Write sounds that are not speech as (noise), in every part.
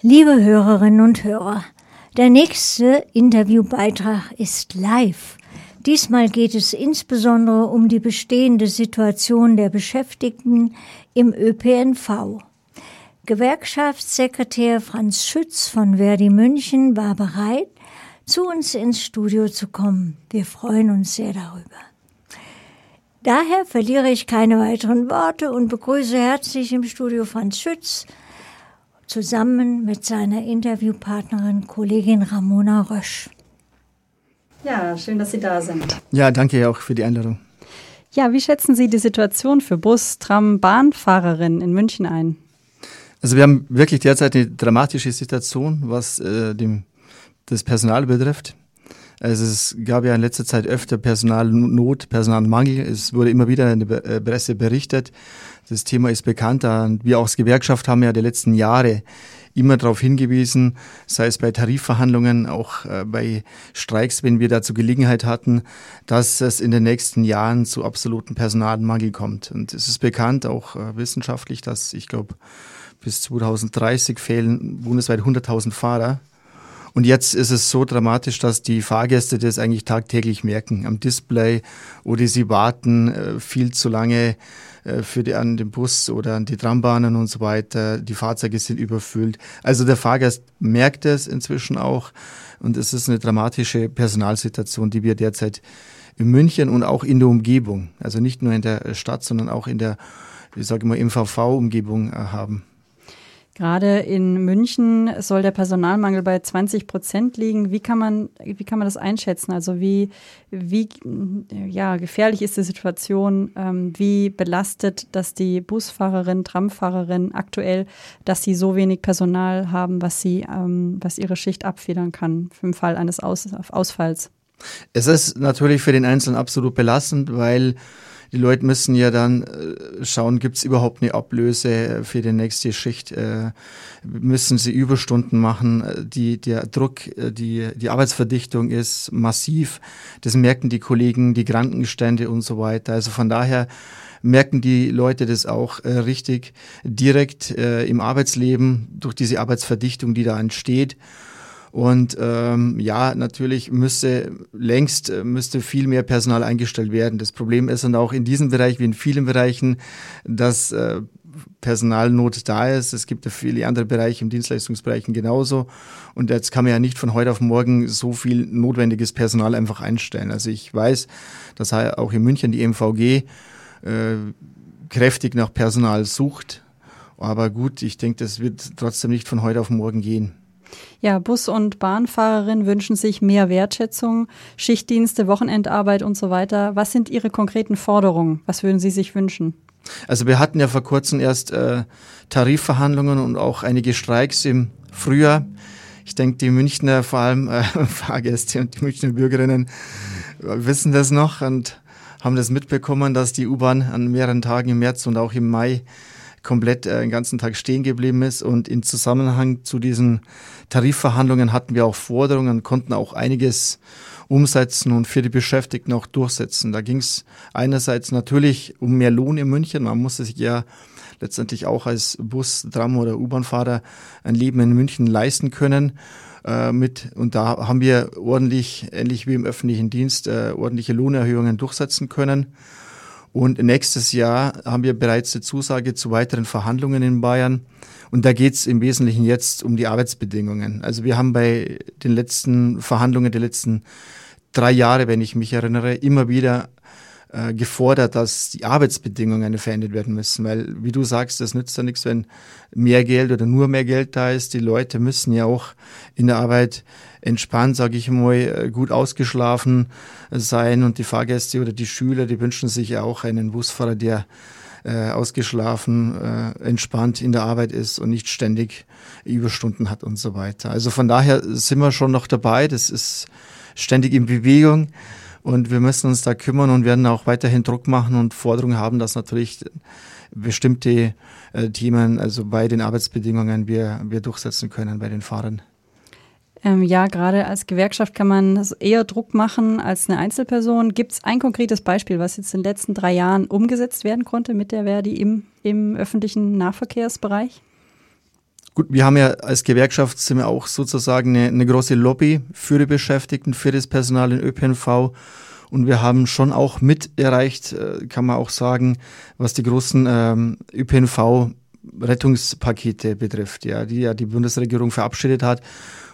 Liebe Hörerinnen und Hörer, der nächste Interviewbeitrag ist live. Diesmal geht es insbesondere um die bestehende Situation der Beschäftigten im ÖPNV. Gewerkschaftssekretär Franz Schütz von Verdi München war bereit, zu uns ins Studio zu kommen. Wir freuen uns sehr darüber. Daher verliere ich keine weiteren Worte und begrüße herzlich im Studio Franz Schütz, zusammen mit seiner Interviewpartnerin Kollegin Ramona Rösch. Ja, schön, dass Sie da sind. Ja, danke auch für die Einladung. Ja, wie schätzen Sie die Situation für Bus-, Tram-, Bahnfahrerinnen in München ein? Also wir haben wirklich derzeit eine dramatische Situation, was äh, dem, das Personal betrifft. Also es gab ja in letzter Zeit öfter Personalnot, Personalmangel. Es wurde immer wieder in der äh, Presse berichtet. Das Thema ist bekannt. Wir auch als Gewerkschaft haben ja die letzten Jahre immer darauf hingewiesen, sei es bei Tarifverhandlungen, auch äh, bei Streiks, wenn wir dazu Gelegenheit hatten, dass es in den nächsten Jahren zu absoluten Personalmangel kommt. Und es ist bekannt, auch äh, wissenschaftlich, dass ich glaube, bis 2030 fehlen bundesweit 100.000 Fahrer. Und jetzt ist es so dramatisch, dass die Fahrgäste das eigentlich tagtäglich merken. Am Display oder sie warten äh, viel zu lange äh, für die, an den Bus oder an die Trambahnen und so weiter. Die Fahrzeuge sind überfüllt. Also der Fahrgast merkt es inzwischen auch. Und es ist eine dramatische Personalsituation, die wir derzeit in München und auch in der Umgebung, also nicht nur in der Stadt, sondern auch in der, ich sage mal, MVV-Umgebung äh, haben. Gerade in München soll der Personalmangel bei 20 Prozent liegen. Wie kann man, wie kann man das einschätzen? Also wie, wie ja, gefährlich ist die Situation? Ähm, wie belastet das die Busfahrerin, Tramfahrerin aktuell, dass sie so wenig Personal haben, was sie, ähm, was ihre Schicht abfedern kann im Fall eines Aus Ausfalls? Es ist natürlich für den Einzelnen absolut belastend, weil die Leute müssen ja dann äh, schauen, gibt es überhaupt eine Ablöse für die nächste Schicht? Äh, müssen sie Überstunden machen? Äh, die, der Druck, die, die Arbeitsverdichtung ist massiv. Das merken die Kollegen, die Krankenstände und so weiter. Also von daher merken die Leute das auch äh, richtig direkt äh, im Arbeitsleben durch diese Arbeitsverdichtung, die da entsteht. Und ähm, ja, natürlich müsste längst äh, müsste viel mehr Personal eingestellt werden. Das Problem ist dann auch in diesem Bereich wie in vielen Bereichen, dass äh, Personalnot da ist. Es gibt ja viele andere Bereiche im Dienstleistungsbereichen genauso. Und jetzt kann man ja nicht von heute auf morgen so viel notwendiges Personal einfach einstellen. Also ich weiß, dass auch in München die MVG äh, kräftig nach Personal sucht. Aber gut, ich denke, das wird trotzdem nicht von heute auf morgen gehen. Ja, Bus- und Bahnfahrerinnen wünschen sich mehr Wertschätzung, Schichtdienste, Wochenendarbeit und so weiter. Was sind Ihre konkreten Forderungen? Was würden Sie sich wünschen? Also wir hatten ja vor kurzem erst äh, Tarifverhandlungen und auch einige Streiks im Frühjahr. Ich denke, die Münchner, vor allem äh, (laughs) Fahrgäste und die Münchner Bürgerinnen äh, wissen das noch und haben das mitbekommen, dass die U-Bahn an mehreren Tagen im März und auch im Mai komplett äh, den ganzen Tag stehen geblieben ist. Und in Zusammenhang zu diesen Tarifverhandlungen hatten wir auch Forderungen, konnten auch einiges umsetzen und für die Beschäftigten auch durchsetzen. Da ging es einerseits natürlich um mehr Lohn in München. Man musste sich ja letztendlich auch als Bus-, Tram- oder U-Bahn-Fahrer ein Leben in München leisten können. Äh, mit, und da haben wir ordentlich, ähnlich wie im öffentlichen Dienst, äh, ordentliche Lohnerhöhungen durchsetzen können. Und nächstes Jahr haben wir bereits eine Zusage zu weiteren Verhandlungen in Bayern. Und da geht es im Wesentlichen jetzt um die Arbeitsbedingungen. Also wir haben bei den letzten Verhandlungen der letzten drei Jahre, wenn ich mich erinnere, immer wieder äh, gefordert, dass die Arbeitsbedingungen verändert werden müssen. Weil, wie du sagst, das nützt ja nichts, wenn mehr Geld oder nur mehr Geld da ist. Die Leute müssen ja auch in der Arbeit entspannt, sage ich mal, äh, gut ausgeschlafen sein und die Fahrgäste oder die Schüler, die wünschen sich ja auch einen Busfahrer, der äh, ausgeschlafen, äh, entspannt in der Arbeit ist und nicht ständig Überstunden hat und so weiter. Also von daher sind wir schon noch dabei. Das ist ständig in Bewegung und wir müssen uns da kümmern und werden auch weiterhin Druck machen und Forderungen haben, dass natürlich bestimmte äh, Themen, also bei den Arbeitsbedingungen, wir, wir durchsetzen können bei den Fahrern. Ähm, ja, gerade als Gewerkschaft kann man eher Druck machen als eine Einzelperson. Gibt es ein konkretes Beispiel, was jetzt in den letzten drei Jahren umgesetzt werden konnte mit der Verdi im, im öffentlichen Nahverkehrsbereich? Gut, wir haben ja als Gewerkschaft sind wir auch sozusagen eine, eine große Lobby für die Beschäftigten, für das Personal in ÖPNV. Und wir haben schon auch mit erreicht, äh, kann man auch sagen, was die großen ähm, ÖPNV Rettungspakete betrifft, ja, die ja die Bundesregierung verabschiedet hat.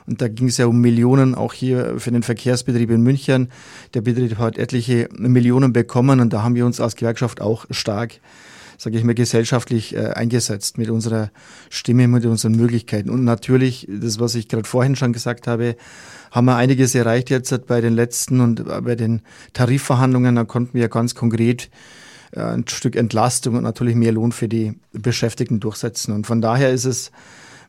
Und da ging es ja um Millionen, auch hier für den Verkehrsbetrieb in München. Der Betrieb hat etliche Millionen bekommen und da haben wir uns als Gewerkschaft auch stark sage ich mal, gesellschaftlich äh, eingesetzt mit unserer Stimme, mit unseren Möglichkeiten. Und natürlich, das, was ich gerade vorhin schon gesagt habe, haben wir einiges erreicht jetzt bei den letzten und äh, bei den Tarifverhandlungen. Da konnten wir ganz konkret äh, ein Stück Entlastung und natürlich mehr Lohn für die Beschäftigten durchsetzen. Und von daher ist es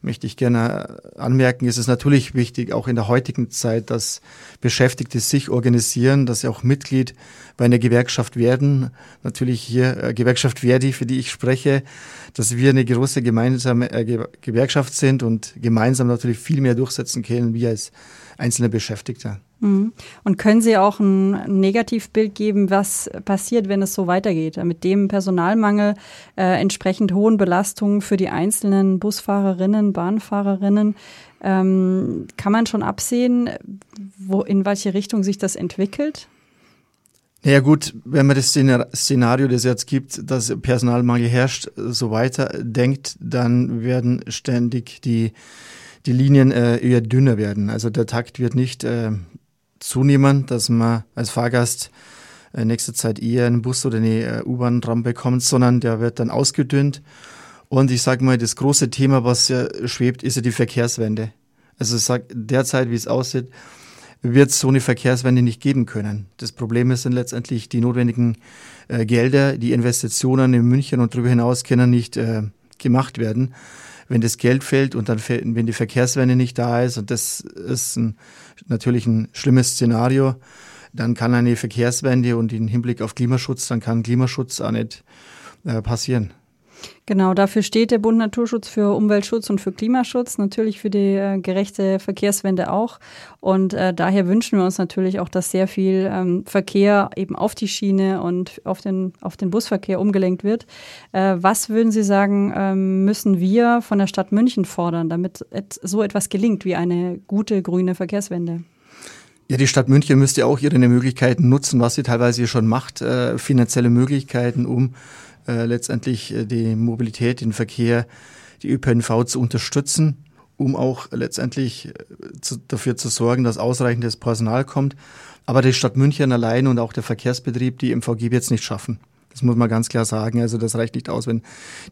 möchte ich gerne anmerken, ist es natürlich wichtig, auch in der heutigen Zeit, dass Beschäftigte sich organisieren, dass sie auch Mitglied bei einer Gewerkschaft werden. Natürlich hier äh, Gewerkschaft Verdi, für die ich spreche, dass wir eine große gemeinsame äh, Gewerkschaft sind und gemeinsam natürlich viel mehr durchsetzen können, wie als einzelne Beschäftigter. Mhm. Und können Sie auch ein Negativbild geben, was passiert, wenn es so weitergeht? Mit dem Personalmangel, äh, entsprechend hohen Belastungen für die einzelnen Busfahrerinnen, Bahnfahrerinnen. Ähm, kann man schon absehen, wo, in welche Richtung sich das entwickelt? Ja gut, wenn man das Szenario, das jetzt gibt, dass Personalmangel herrscht, so weiter denkt, dann werden ständig die, die Linien äh, eher dünner werden. Also der Takt wird nicht äh, zunehmen, dass man als Fahrgast in nächster Zeit eher einen Bus oder eine äh, U-Bahn dran bekommt, sondern der wird dann ausgedünnt. Und ich sage mal, das große Thema, was ja schwebt, ist ja die Verkehrswende. Also ich sage, derzeit, wie es aussieht, wird es so eine Verkehrswende nicht geben können. Das Problem ist dann letztendlich die notwendigen äh, Gelder, die Investitionen in München und darüber hinaus können nicht äh, gemacht werden wenn das Geld fällt und dann wenn die Verkehrswende nicht da ist und das ist ein, natürlich ein schlimmes Szenario, dann kann eine Verkehrswende und im Hinblick auf Klimaschutz, dann kann Klimaschutz auch nicht äh, passieren. Genau, dafür steht der Bund Naturschutz für Umweltschutz und für Klimaschutz, natürlich für die äh, gerechte Verkehrswende auch. Und äh, daher wünschen wir uns natürlich auch, dass sehr viel ähm, Verkehr eben auf die Schiene und auf den, auf den Busverkehr umgelenkt wird. Äh, was würden Sie sagen, ähm, müssen wir von der Stadt München fordern, damit et so etwas gelingt wie eine gute grüne Verkehrswende? Ja, die Stadt München müsste auch ihre Möglichkeiten nutzen, was sie teilweise schon macht, äh, finanzielle Möglichkeiten, um äh, letztendlich äh, die Mobilität, den Verkehr, die ÖPNV zu unterstützen, um auch letztendlich äh, zu, dafür zu sorgen, dass ausreichendes Personal kommt. Aber die Stadt München allein und auch der Verkehrsbetrieb die MVG wird es nicht schaffen. Das muss man ganz klar sagen. Also das reicht nicht aus, wenn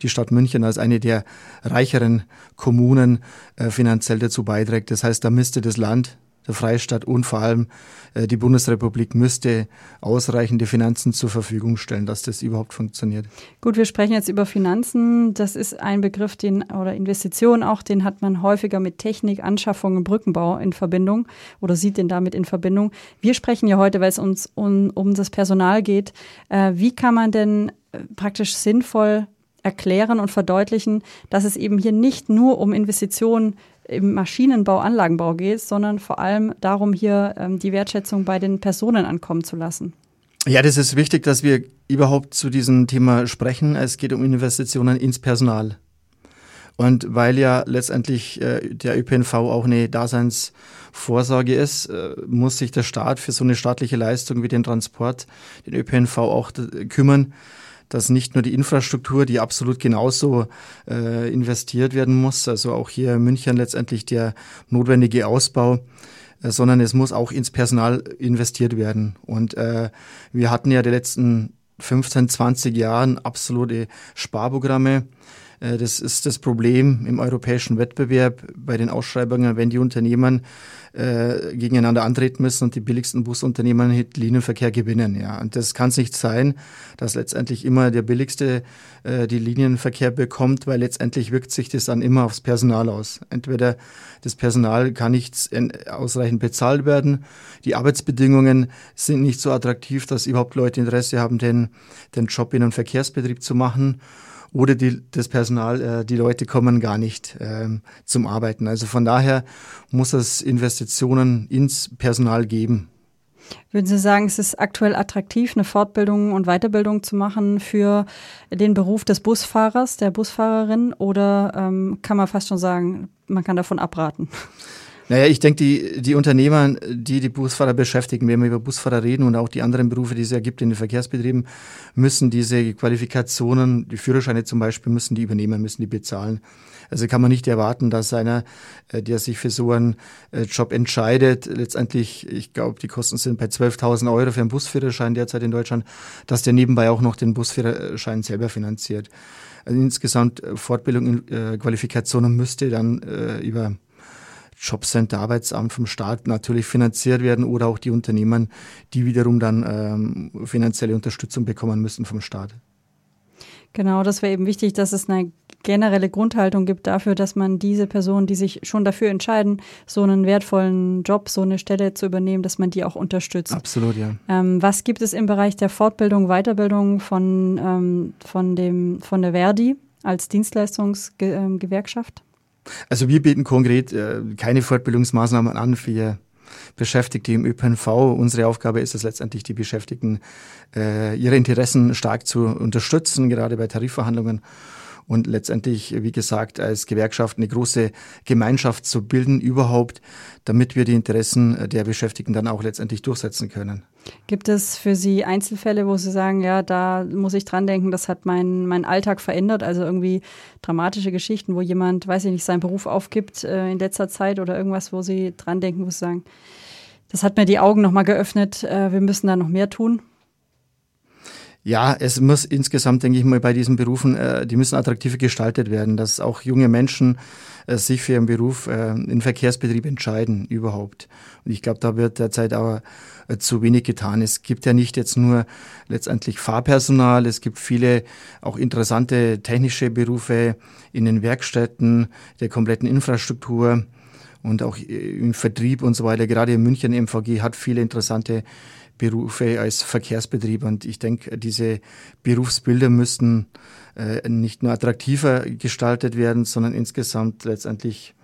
die Stadt München als eine der reicheren Kommunen äh, finanziell dazu beiträgt. Das heißt, da müsste das Land der Freistaat und vor allem äh, die Bundesrepublik müsste ausreichende Finanzen zur Verfügung stellen, dass das überhaupt funktioniert. Gut, wir sprechen jetzt über Finanzen. Das ist ein Begriff, den oder Investitionen auch, den hat man häufiger mit Technik, Anschaffung und Brückenbau in Verbindung oder sieht den damit in Verbindung. Wir sprechen ja heute, weil es uns um, um das Personal geht. Äh, wie kann man denn äh, praktisch sinnvoll erklären und verdeutlichen, dass es eben hier nicht nur um Investitionen im Maschinenbau, Anlagenbau geht, sondern vor allem darum, hier ähm, die Wertschätzung bei den Personen ankommen zu lassen. Ja, das ist wichtig, dass wir überhaupt zu diesem Thema sprechen. Es geht um Investitionen ins Personal. Und weil ja letztendlich äh, der ÖPNV auch eine Daseinsvorsorge ist, äh, muss sich der Staat für so eine staatliche Leistung wie den Transport, den ÖPNV auch kümmern dass nicht nur die Infrastruktur, die absolut genauso äh, investiert werden muss, also auch hier in München letztendlich der notwendige Ausbau, äh, sondern es muss auch ins Personal investiert werden. Und äh, wir hatten ja die letzten 15, 20 Jahren absolute Sparprogramme. Äh, das ist das Problem im europäischen Wettbewerb bei den Ausschreibungen, wenn die Unternehmen äh, gegeneinander antreten müssen und die billigsten Busunternehmen den Linienverkehr gewinnen. Ja. Und das kann es nicht sein, dass letztendlich immer der billigste äh, die Linienverkehr bekommt, weil letztendlich wirkt sich das dann immer aufs Personal aus. Entweder das Personal kann nicht ausreichend bezahlt werden, die Arbeitsbedingungen sind nicht so attraktiv, dass überhaupt Leute Interesse haben, den, den Job in einem Verkehrsbetrieb zu machen oder die, das Personal, äh, die Leute kommen gar nicht ähm, zum Arbeiten. Also von daher muss es Investitionen ins Personal geben. Würden Sie sagen, es ist aktuell attraktiv, eine Fortbildung und Weiterbildung zu machen für den Beruf des Busfahrers, der Busfahrerin? Oder ähm, kann man fast schon sagen, man kann davon abraten? Naja, ich denke, die, die Unternehmer, die die Busfahrer beschäftigen, wenn wir über Busfahrer reden und auch die anderen Berufe, die es ja gibt in den Verkehrsbetrieben, müssen diese Qualifikationen, die Führerscheine zum Beispiel, müssen die übernehmen, müssen die bezahlen. Also kann man nicht erwarten, dass einer, äh, der sich für so einen äh, Job entscheidet, letztendlich, ich glaube, die Kosten sind bei 12.000 Euro für einen Busführerschein derzeit in Deutschland, dass der nebenbei auch noch den Busführerschein selber finanziert. Also insgesamt äh, Fortbildung, Qualifikationen müsste dann über Jobcenter, Arbeitsamt vom Staat natürlich finanziert werden oder auch die Unternehmen, die wiederum dann ähm, finanzielle Unterstützung bekommen müssen vom Staat. Genau, das wäre eben wichtig, dass es eine generelle Grundhaltung gibt dafür, dass man diese Personen, die sich schon dafür entscheiden, so einen wertvollen Job, so eine Stelle zu übernehmen, dass man die auch unterstützt. Absolut, ja. Ähm, was gibt es im Bereich der Fortbildung, Weiterbildung von, ähm, von, dem, von der Verdi als Dienstleistungsgewerkschaft? Also wir bieten konkret äh, keine Fortbildungsmaßnahmen an für Beschäftigte im ÖPNV. Unsere Aufgabe ist es letztendlich, die Beschäftigten äh, ihre Interessen stark zu unterstützen, gerade bei Tarifverhandlungen und letztendlich, wie gesagt, als Gewerkschaft eine große Gemeinschaft zu bilden überhaupt, damit wir die Interessen der Beschäftigten dann auch letztendlich durchsetzen können. Gibt es für Sie Einzelfälle, wo Sie sagen, ja, da muss ich dran denken, das hat meinen mein Alltag verändert, also irgendwie dramatische Geschichten, wo jemand, weiß ich nicht, seinen Beruf aufgibt äh, in letzter Zeit oder irgendwas, wo Sie dran denken, wo Sie sagen, das hat mir die Augen nochmal geöffnet, äh, wir müssen da noch mehr tun? Ja, es muss insgesamt, denke ich mal, bei diesen Berufen, äh, die müssen attraktiver gestaltet werden, dass auch junge Menschen äh, sich für ihren Beruf äh, in Verkehrsbetrieb entscheiden überhaupt. Und ich glaube, da wird derzeit aber äh, zu wenig getan. Es gibt ja nicht jetzt nur letztendlich Fahrpersonal, es gibt viele auch interessante technische Berufe in den Werkstätten, der kompletten Infrastruktur und auch äh, im Vertrieb und so weiter. Gerade in München MVG hat viele interessante Berufe als Verkehrsbetrieb. Und ich denke, diese Berufsbilder müssten äh, nicht nur attraktiver gestaltet werden, sondern insgesamt letztendlich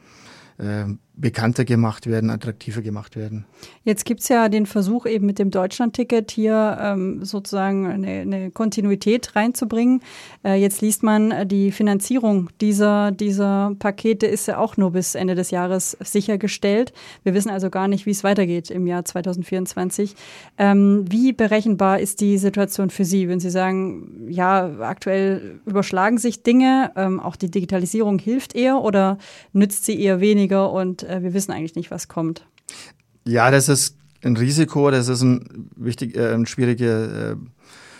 äh, bekannter gemacht werden, attraktiver gemacht werden. Jetzt gibt es ja den Versuch, eben mit dem Deutschlandticket hier ähm, sozusagen eine, eine, Kontinuität reinzubringen. Äh, jetzt liest man, äh, die Finanzierung dieser, dieser Pakete ist ja auch nur bis Ende des Jahres sichergestellt. Wir wissen also gar nicht, wie es weitergeht im Jahr 2024. Ähm, wie berechenbar ist die Situation für Sie, wenn Sie sagen, ja, aktuell überschlagen sich Dinge, ähm, auch die Digitalisierung hilft eher oder nützt sie eher weniger und äh, wir wissen eigentlich nicht, was kommt. Ja, das ist ein Risiko, das ist ein wichtig, äh, ein schwieriger, äh,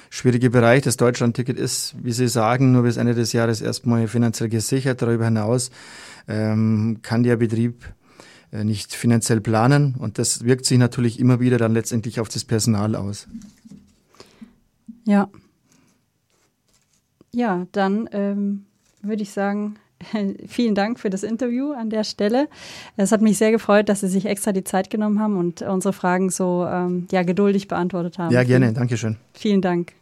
schwieriger Bereich. Das Deutschland-Ticket ist, wie Sie sagen, nur bis Ende des Jahres erstmal finanziell gesichert. Darüber hinaus ähm, kann der Betrieb äh, nicht finanziell planen und das wirkt sich natürlich immer wieder dann letztendlich auf das Personal aus. Ja. Ja, dann ähm, würde ich sagen, (laughs) Vielen Dank für das Interview an der Stelle. Es hat mich sehr gefreut, dass Sie sich extra die Zeit genommen haben und unsere Fragen so ähm, ja, geduldig beantwortet haben. Ja, gerne. Dankeschön. Vielen Dank.